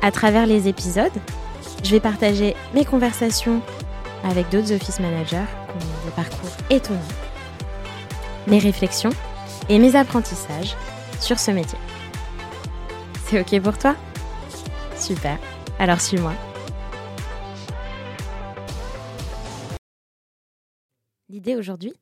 À travers les épisodes, je vais partager mes conversations avec d'autres office managers qui des parcours étonnants, mes réflexions et mes apprentissages sur ce métier. C'est OK pour toi? Super, alors suis-moi. L'idée aujourd'hui,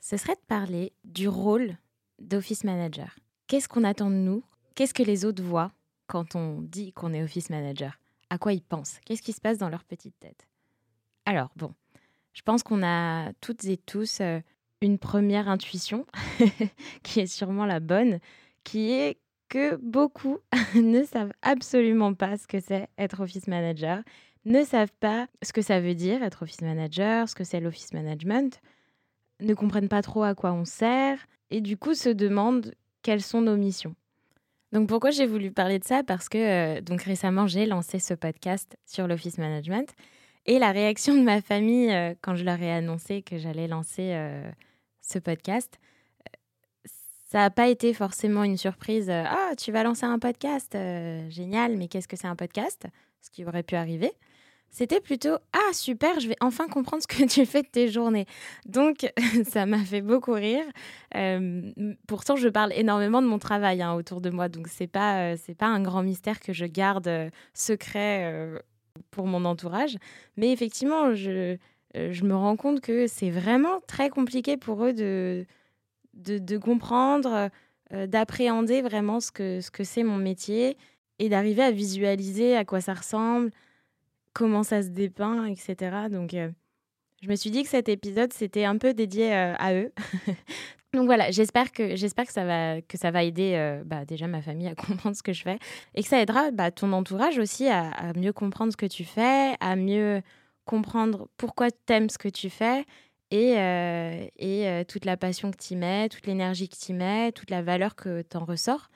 ce serait de parler du rôle d'office manager. Qu'est-ce qu'on attend de nous? Qu'est-ce que les autres voient? Quand on dit qu'on est office manager. À quoi ils pensent? Qu'est-ce qui se passe dans leur petite tête? Alors, bon, je pense qu'on a toutes et tous euh, une première intuition, qui est sûrement la bonne, qui est que beaucoup ne savent absolument pas ce que c'est être office manager, ne savent pas ce que ça veut dire être office manager, ce que c'est l'office management, ne comprennent pas trop à quoi on sert, et du coup se demandent quelles sont nos missions. Donc pourquoi j'ai voulu parler de ça? Parce que euh, donc récemment j'ai lancé ce podcast sur l'office management et la réaction de ma famille euh, quand je leur ai annoncé que j'allais lancer euh, ce podcast, ça n'a pas été forcément une surprise. Ah, tu vas lancer un podcast, génial, mais qu'est-ce que c'est un podcast? Ce qui aurait pu arriver c'était plutôt Ah, super, je vais enfin comprendre ce que tu fais de tes journées. Donc, ça m'a fait beaucoup rire. Euh, pourtant, je parle énormément de mon travail hein, autour de moi. Donc, ce n'est pas, euh, c'est pas un grand mystère que je garde euh, secret pour mon entourage. Mais effectivement, je, je me rends compte que c'est vraiment très compliqué pour eux de, de, comprendre, d'appréhender vraiment ce que, ce que c'est mon métier et d'arriver à visualiser à quoi ça ressemble comment ça se dépeint, etc. Donc, euh, je me suis dit que cet épisode, c'était un peu dédié euh, à eux. Donc voilà, j'espère que, j'espère que, ça va, que ça va aider euh, bah, déjà ma famille à comprendre ce que je fais et que ça aidera bah, ton entourage aussi à, mieux comprendre ce que tu fais, à mieux comprendre pourquoi tu aimes ce que tu fais et, et toute la passion que tu mets, toute l'énergie que tu mets, toute la valeur que tu en ressors.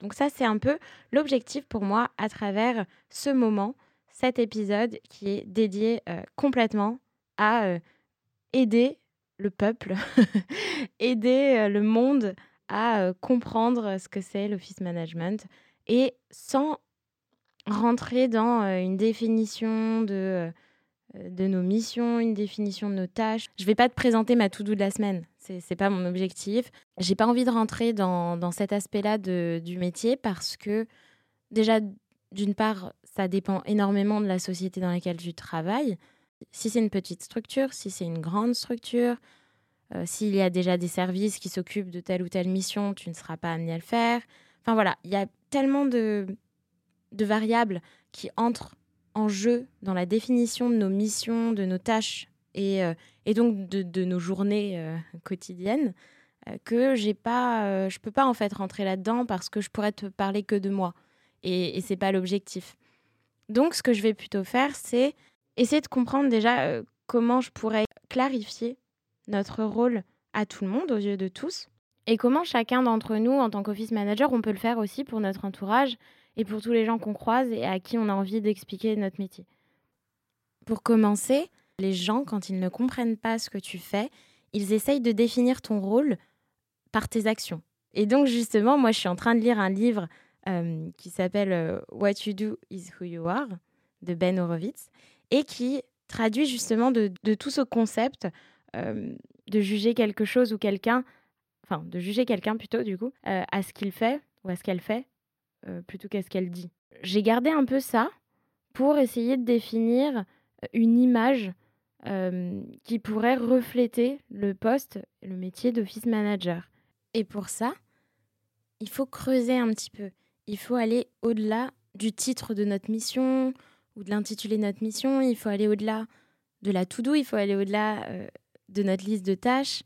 Donc ça, c'est un peu l'objectif pour moi à travers ce moment cet épisode qui est dédié euh, complètement à euh, aider le peuple, aider euh, le monde à comprendre ce que c'est l'office management et sans rentrer dans une définition de, de nos missions, une définition de nos tâches. Je ne vais pas te présenter ma to-do de la semaine, ce n'est pas mon objectif. J'ai pas envie de rentrer dans, dans cet aspect-là du métier parce que déjà, d'une part, ça dépend énormément de la société dans laquelle tu travailles. Si c'est une petite structure, si c'est une grande structure, euh, s'il y a déjà des services qui s'occupent de telle ou telle mission, tu ne seras pas amené à le faire. Enfin voilà, il y a tellement de, variables qui entrent en jeu dans la définition de nos missions, de nos tâches et, euh, donc de, de, nos journées euh, quotidiennes que j'ai pas, je peux pas en fait rentrer là-dedans parce que je pourrais te parler que de moi et, et c'est pas l'objectif. Donc, ce que je vais plutôt faire, c'est essayer de comprendre déjà euh, comment je pourrais clarifier notre rôle à tout le monde, aux yeux de tous, et comment chacun d'entre nous, en tant qu'office manager, on peut le faire aussi pour notre entourage et pour tous les gens qu'on croise et à qui on a envie d'expliquer notre métier. Pour commencer, les gens, quand ils ne comprennent pas ce que tu fais, ils essayent de définir ton rôle par tes actions. Et donc justement, moi, je suis en train de lire un livre euh, qui s'appelle euh, What You Do Is Who You Are de Ben Horowitz et qui traduit justement de, tout ce concept euh, de juger quelque chose ou quelqu'un, enfin de juger quelqu'un plutôt du coup, à ce qu'il fait ou à ce qu'elle fait plutôt qu'à ce qu'elle dit. J'ai gardé un peu ça pour essayer de définir une image qui pourrait refléter le poste, le métier d'office manager. Et pour ça, il faut creuser un petit peu il faut aller au-delà du titre de notre mission ou de l'intitulé de notre mission, il faut aller au-delà de la to-do, il faut aller au-delà euh, de notre liste de tâches.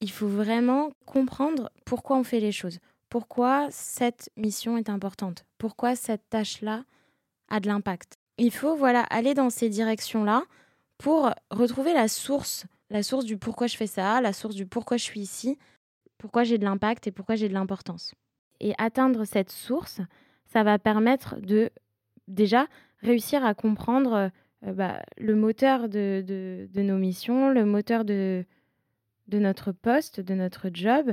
Il faut vraiment comprendre pourquoi on fait les choses, pourquoi cette mission est importante, pourquoi cette tâche-là a de l'impact. Il faut voilà aller dans ces directions-là pour retrouver la source, la source du pourquoi je fais ça, la source du pourquoi je suis ici, pourquoi j'ai de l'impact et pourquoi j'ai de l'importance. Et atteindre cette source, ça va permettre de déjà réussir à comprendre euh, bah, le moteur de, nos missions, le moteur de, notre poste, de notre job.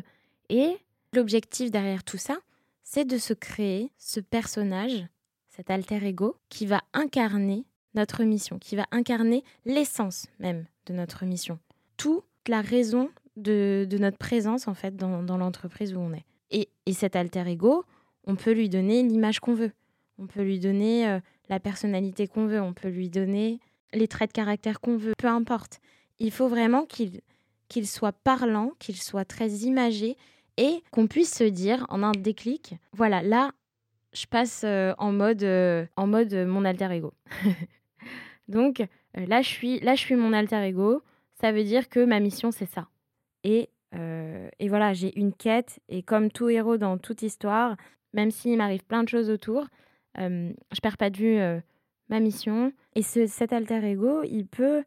Et l'objectif derrière tout ça, c'est de se créer ce personnage, cet alter ego, qui va incarner notre mission, qui va incarner l'essence même de notre mission. Toute la raison de, de notre présence, en fait, dans, dans l'entreprise où on est. Et, et, cet alter ego, on peut lui donner l'image qu'on veut. On peut lui donner euh, la personnalité qu'on veut, on peut lui donner les traits de caractère qu'on veut, peu importe. Il faut vraiment qu'il qu'il soit parlant, qu'il soit très imagé et qu'on puisse se dire en un déclic, voilà, là, je passe euh, en mode euh, en mode mon alter ego. Donc là, je suis là, je suis mon alter ego. Ça veut dire que ma mission c'est ça. Et et voilà, j'ai une quête et comme tout héros dans toute histoire, même s'il m'arrive plein de choses autour, euh, je perds pas de vue euh, ma mission. Et ce, cet alter ego, il peut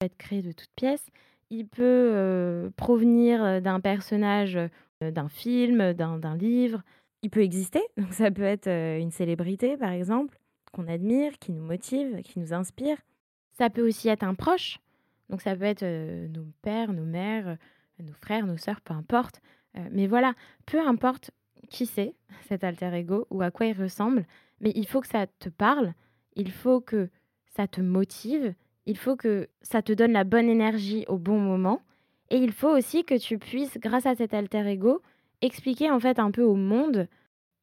être créé de toutes pièces. Il peut euh, provenir d'un personnage, d'un film, d'un livre. Il peut exister. Donc ça peut être une célébrité, par exemple, qu'on admire, qui nous motive, qui nous inspire. Ça peut aussi être un proche. Donc ça peut être nos pères, nos mères, nos frères, nos sœurs, peu importe. mais voilà, peu importe qui c'est, cet alter ego, ou à quoi il ressemble, mais il faut que ça te parle, il faut que ça te motive, il faut que ça te donne la bonne énergie au bon moment, et il faut aussi que tu puisses, grâce à cet alter ego, expliquer en fait un peu au monde,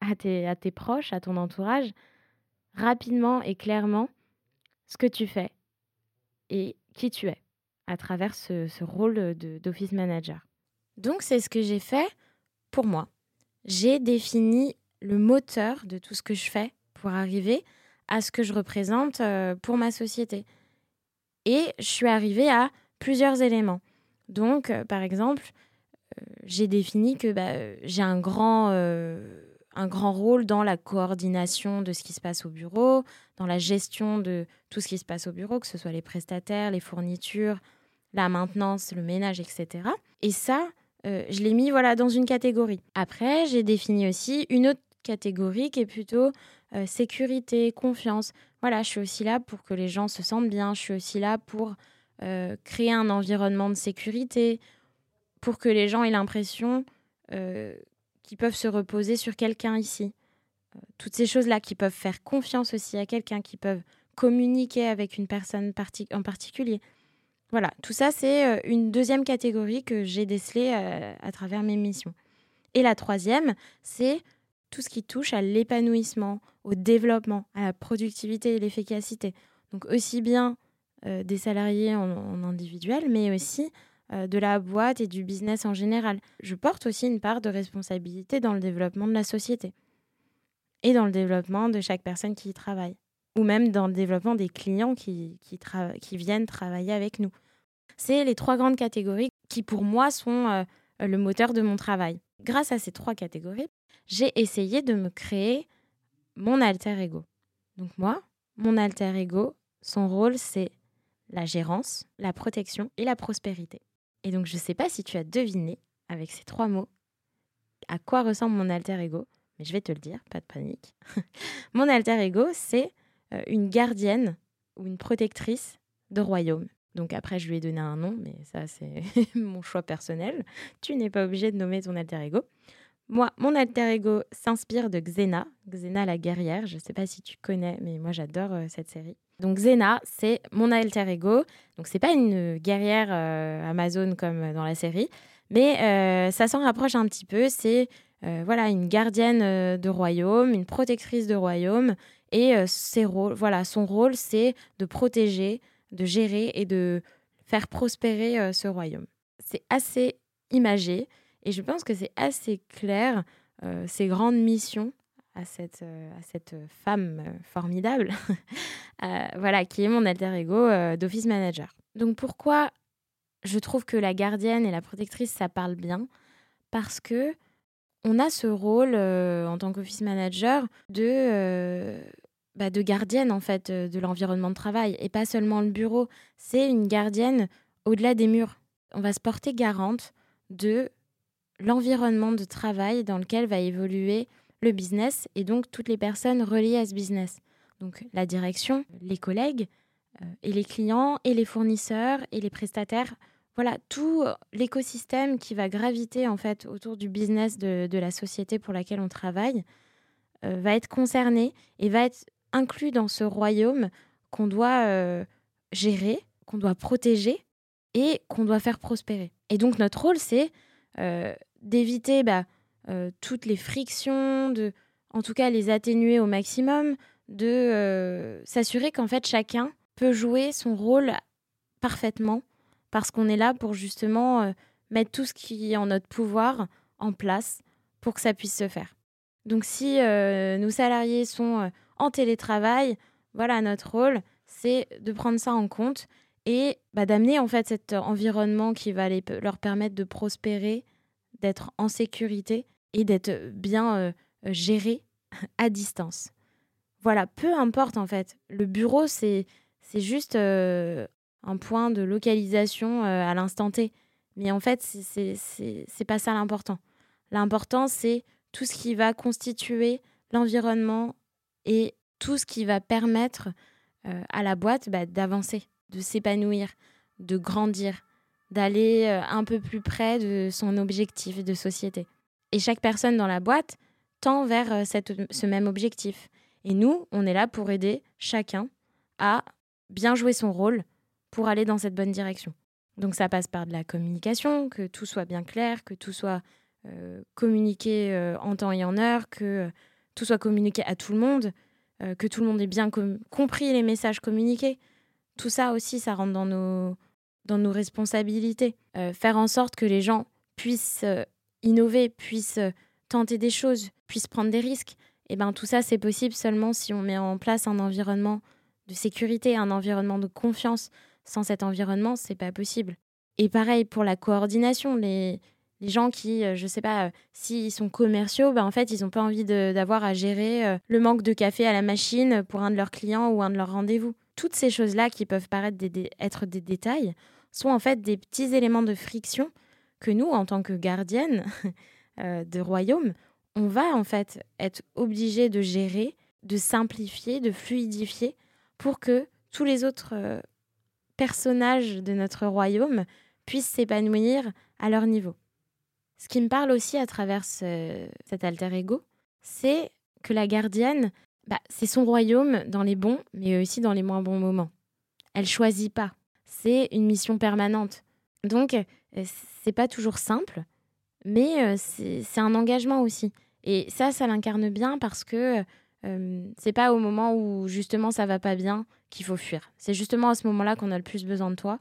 à tes, à tes proches, à ton entourage, rapidement et clairement ce que tu fais et qui tu es à travers ce, ce rôle d'office manager. Donc c'est ce que j'ai fait pour moi. J'ai défini le moteur de tout ce que je fais pour arriver à ce que je représente euh, pour ma société. Et je suis arrivée à plusieurs éléments. Donc, euh, par exemple, euh, j'ai défini que bah, j'ai un un grand rôle dans la coordination de ce qui se passe au bureau, dans la gestion de tout ce qui se passe au bureau, que ce soit les prestataires, les fournitures, la maintenance, le ménage, etc. Et ça, je l'ai mis voilà dans une catégorie. Après, j'ai défini aussi une autre catégorie qui est plutôt euh, sécurité, confiance. Voilà, je suis aussi là pour que les gens se sentent bien. Je suis aussi là pour euh, créer un environnement de sécurité, pour que les gens aient l'impression euh, qu'ils peuvent se reposer sur quelqu'un ici. toutes ces choses-là qui peuvent faire confiance aussi à quelqu'un, qui peuvent communiquer avec une personne en particulier. Voilà, tout ça, c'est une deuxième catégorie que j'ai décelée à travers mes missions. Et la troisième, c'est tout ce qui touche à l'épanouissement, au développement, à la productivité et l'efficacité. Donc aussi bien euh, des salariés en, individuel, mais aussi euh, de la boîte et du business en général. Je porte aussi une part de responsabilité dans le développement de la société et dans le développement de chaque personne qui y travaille, ou même dans le développement des clients qui, qui, viennent travailler avec nous. C'est les trois grandes catégories qui, pour moi, sont euh, le moteur de mon travail. Grâce à ces trois catégories, j'ai essayé de me créer mon alter ego. Donc moi, mon alter ego, son rôle, c'est la gérance, la protection et la prospérité. Et donc je ne sais pas si tu as deviné avec ces trois mots à quoi ressemble mon alter ego, mais je vais te le dire, pas de panique. mon alter ego, c'est une gardienne ou une protectrice de royaume. Donc après, je lui ai donné un nom, mais ça, c'est mon choix personnel. Tu n'es pas obligé de nommer ton alter ego. Moi, mon alter ego s'inspire de Xena, Xena la guerrière. Je ne sais pas si tu connais, mais moi j'adore euh, cette série. Donc Xena, c'est mon alter ego. Donc c'est pas une guerrière euh, Amazon comme dans la série, mais euh, ça s'en rapproche un petit peu. C'est voilà une gardienne de royaume, une protectrice de royaume, et ses rôles, voilà, son rôle c'est de protéger, de gérer et de faire prospérer ce royaume. C'est assez imagé. Et je pense que c'est assez clair, euh, ces grandes missions à cette, euh, à cette femme euh, formidable, voilà, qui est mon alter ego d'office manager. Donc pourquoi je trouve que la gardienne et la protectrice, ça parle bien? Parce que on a ce rôle en tant qu'office manager de bah, de gardienne en fait de l'environnement de travail et pas seulement le bureau. C'est une gardienne au-delà des murs. On va se porter garante de l'environnement de travail dans lequel va évoluer le business et donc toutes les personnes reliées à ce business. Donc la direction, les collègues euh, et les clients et les fournisseurs et les prestataires. Voilà, tout l'écosystème qui va graviter en fait autour du business de, la société pour laquelle on travaille euh, va être concerné et va être inclus dans ce royaume qu'on doit euh, gérer, qu'on doit protéger et qu'on doit faire prospérer. Et donc notre rôle, c'est d'éviter bah, euh, toutes les frictions, de, en tout cas les atténuer au maximum, de euh, s'assurer qu'en fait chacun peut jouer son rôle parfaitement parce qu'on est là pour justement euh, mettre tout ce qui est en notre pouvoir en place pour que ça puisse se faire. Donc si nos salariés sont en télétravail, voilà notre rôle, c'est de prendre ça en compte et bah, d'amener en fait cet environnement qui va leur permettre de prospérer, d'être en sécurité et d'être bien euh, géré à distance. Voilà, peu importe en fait. Le bureau, c'est juste euh, un point de localisation euh, à l'instant T. Mais en fait, c'est pas ça l'important. L'important, c'est tout ce qui va constituer l'environnement et tout ce qui va permettre à la boîte bah, d'avancer, de s'épanouir, de grandir, d'aller un peu plus près de son objectif de société. Et chaque personne dans la boîte tend vers euh, ce même objectif. Et nous, on est là pour aider chacun à bien jouer son rôle pour aller dans cette bonne direction. Donc ça passe par de la communication, que tout soit bien clair, que tout soit euh, communiqué euh, en temps et en heure, que tout soit communiqué à tout le monde, que tout le monde ait bien compris les messages communiqués. Tout ça aussi, ça rentre dans nos, dans nos responsabilités. faire en sorte que les gens puissent innover, puissent euh, tenter des choses, puissent prendre des risques, et eh ben tout ça c'est possible seulement si on met en place un environnement de sécurité, un environnement de confiance. Sans cet environnement, c'est pas possible. Et pareil pour la coordination, les, les gens qui, euh, je sais pas, euh, s'ils sont commerciaux, ben en fait, ils n'ont pas envie d'avoir à gérer le manque de café à la machine pour un de leurs clients ou un de leurs rendez-vous. Toutes ces choses-là qui peuvent paraître être des détails sont en fait des petits éléments de friction que nous, en tant que gardienne euh, de royaume, on va en fait être obligé de gérer, de simplifier, de fluidifier pour que tous les autres euh, personnages de notre royaume puissent s'épanouir à leur niveau. Ce qui me parle aussi à travers cet alter ego, c'est que la gardienne, bah, c'est son royaume dans les bons, mais aussi dans les moins bons moments. Elle choisit pas. C'est une mission permanente. Donc, euh, c'est pas toujours simple, mais euh, c'est un engagement aussi. Et ça, ça l'incarne bien parce que euh, c'est pas au moment où justement ça va pas bien qu'il faut fuir. C'est justement à ce moment-là qu'on a le plus besoin de toi.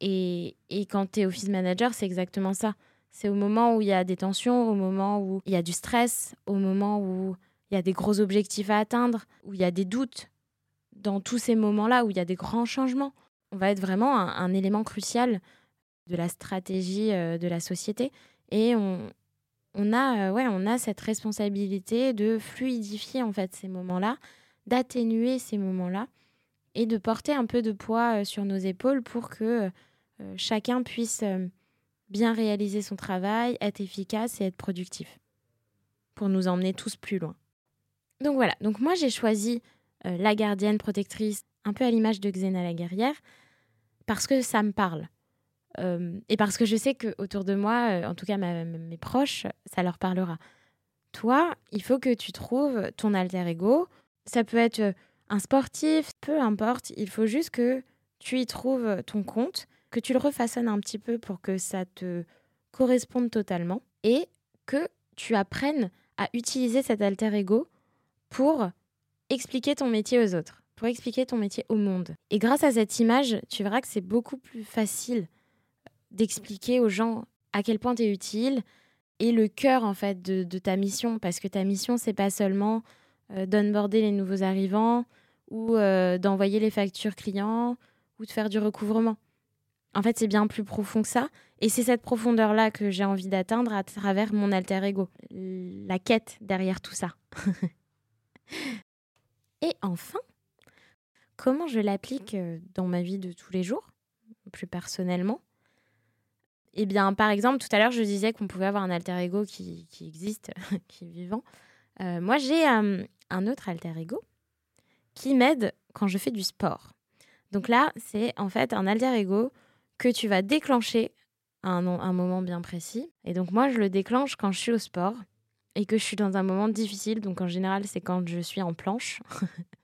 Et, et quand tu es office manager, c'est exactement ça. C'est au moment où il y a des tensions, au moment où il y a du stress, au moment où il y a des gros objectifs à atteindre, où il y a des doutes. Dans tous ces moments-là où il y a des grands changements, on va être vraiment un élément crucial de la stratégie euh, de la société. Et on, a, euh, ouais, on a cette responsabilité de fluidifier en fait ces moments-là, d'atténuer ces moments-là et de porter un peu de poids euh, sur nos épaules pour que chacun puisse bien réaliser son travail, être efficace et être productif pour nous emmener tous plus loin. Donc voilà, donc moi j'ai choisi la gardienne protectrice un peu à l'image de Xena la guerrière parce que ça me parle. Euh, et parce que je sais que autour de moi, euh, en tout cas mes proches, ça leur parlera. Toi, il faut que tu trouves ton alter ego. Ça peut être euh, un sportif, peu importe. Il faut juste que tu y trouves ton compte, que tu le refaçonnes un petit peu pour que ça te corresponde totalement et que tu apprennes à utiliser cet alter ego pour expliquer ton métier aux autres, pour expliquer ton métier au monde. Et grâce à cette image, tu verras que c'est beaucoup plus facile d'expliquer aux gens à quel point tu es utile et le cœur en fait de, ta mission parce que ta mission c'est pas seulement euh, d'onboarder les nouveaux arrivants ou euh, d'envoyer les factures clients ou de faire du recouvrement. En fait, c'est bien plus profond que ça et c'est cette profondeur là que j'ai envie d'atteindre à travers mon alter ego, la quête derrière tout ça. Et enfin, comment je l'applique euh, dans ma vie de tous les jours, plus personnellement? Eh bien, par exemple, tout à l'heure, je disais qu'on pouvait avoir un alter ego qui, existe, qui est vivant. Euh, moi, j'ai un autre alter ego qui m'aide quand je fais du sport. Donc là, c'est en fait un alter ego que tu vas déclencher à un, moment bien précis. Et donc moi, je le déclenche quand je suis au sport et que je suis dans un moment difficile. Donc en général, c'est quand je suis en planche.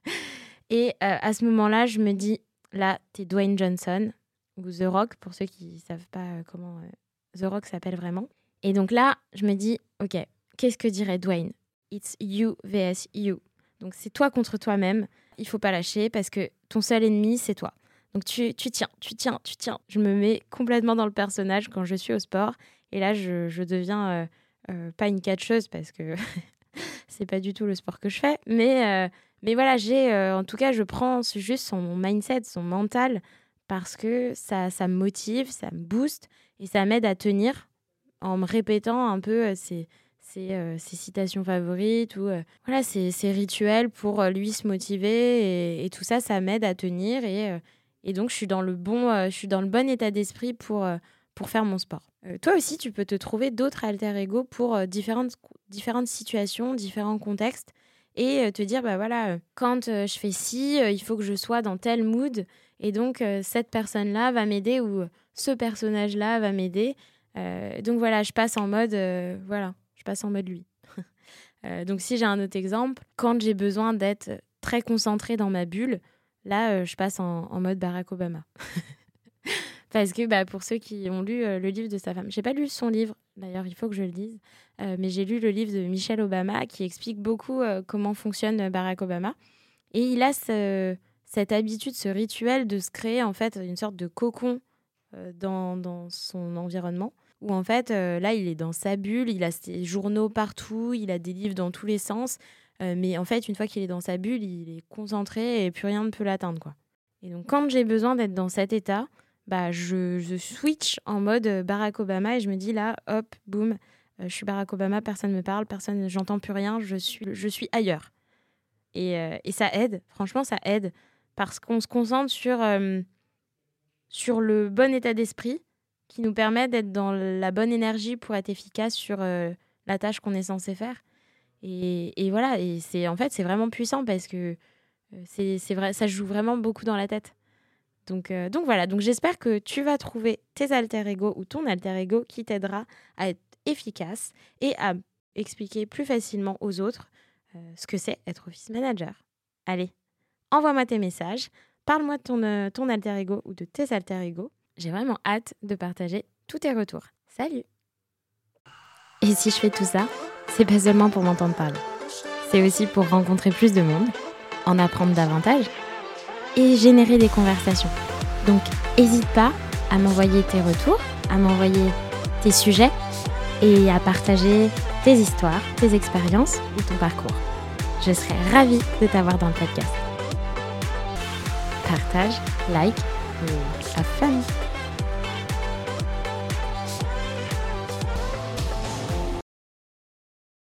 et euh, à ce moment-là, je me dis, là, t'es Dwayne Johnson ou The Rock, pour ceux qui ne savent pas euh, comment euh, The Rock s'appelle vraiment. Et donc là, je me dis, ok, qu'est-ce que dirait Dwayne? It's you vs you. Donc c'est toi contre toi-même. Il faut pas lâcher parce que ton seul ennemi, c'est toi. Donc tu, tiens, tu tiens, tu tiens. Je me mets complètement dans le personnage quand je suis au sport. Et là, je, deviens euh, euh, pas une catcheuse parce que c'est pas du tout le sport que je fais. Mais, euh, mais voilà, j'ai, en tout cas, je prends juste son mindset, son mental, parce que ça, ça me motive, ça me booste et ça m'aide à tenir en me répétant un peu ces, ses, citations favorites ou voilà, ses, rituels pour lui se motiver. Et, et tout ça, ça m'aide à tenir. Et et donc, je suis dans le bon, euh, je suis dans le bon état d'esprit pour, euh, pour faire mon sport. Euh, toi aussi, tu peux te trouver d'autres alter ego pour différentes, différentes situations, différents contextes et te dire, bah voilà, quand je fais ci, il faut que je sois dans tel mood. Et donc, cette personne-là va m'aider ou ce personnage-là va m'aider. donc voilà, je passe en mode, voilà, je passe en mode lui. donc si j'ai un autre exemple, quand j'ai besoin d'être très concentrée dans ma bulle, Là, euh, je passe en, mode Barack Obama. Parce que bah, pour ceux qui ont lu euh, le livre de sa femme, j'ai pas lu son livre, d'ailleurs, il faut que je le dise, euh, mais j'ai lu le livre de Michelle Obama qui explique beaucoup comment fonctionne Barack Obama. Et il a cette habitude, ce rituel de se créer en fait une sorte de cocon dans, dans, son environnement. Où en fait, là, il est dans sa bulle, il a ses journaux partout, il a des livres dans tous les sens. Euh, mais en fait, une fois qu'il est dans sa bulle, il est concentré et plus rien ne peut l'atteindre. quoi. Et donc, quand j'ai besoin d'être dans cet état, bah, je, je, switch en mode euh, Barack Obama et je me dis là, hop, boum, euh, je suis Barack Obama, personne ne me parle, personne, j'entends plus rien, je suis, je suis ailleurs. Et, et ça aide, franchement, ça aide parce qu'on se concentre sur, sur le bon état d'esprit qui nous permet d'être dans la bonne énergie pour être efficace sur la tâche qu'on est censé faire. Et, voilà, et c'est en fait c'est vraiment puissant parce que euh, c'est vrai, ça joue vraiment beaucoup dans la tête. Donc, euh, donc voilà, donc j'espère que tu vas trouver tes alter ego ou ton alter ego qui t'aidera à être efficace et à expliquer plus facilement aux autres euh, ce que c'est être office manager. Allez, envoie-moi tes messages, parle-moi de ton, ton alter ego ou de tes alter ego. J'ai vraiment hâte de partager tous tes retours. Salut Et si je fais tout ça c'est pas seulement pour m'entendre parler. C'est aussi pour rencontrer plus de monde, en apprendre davantage et générer des conversations. Donc, n'hésite pas à m'envoyer tes retours, à m'envoyer tes sujets et à partager tes histoires, tes expériences ou ton parcours. Je serai ravie de t'avoir dans le podcast. Partage, like et have fun!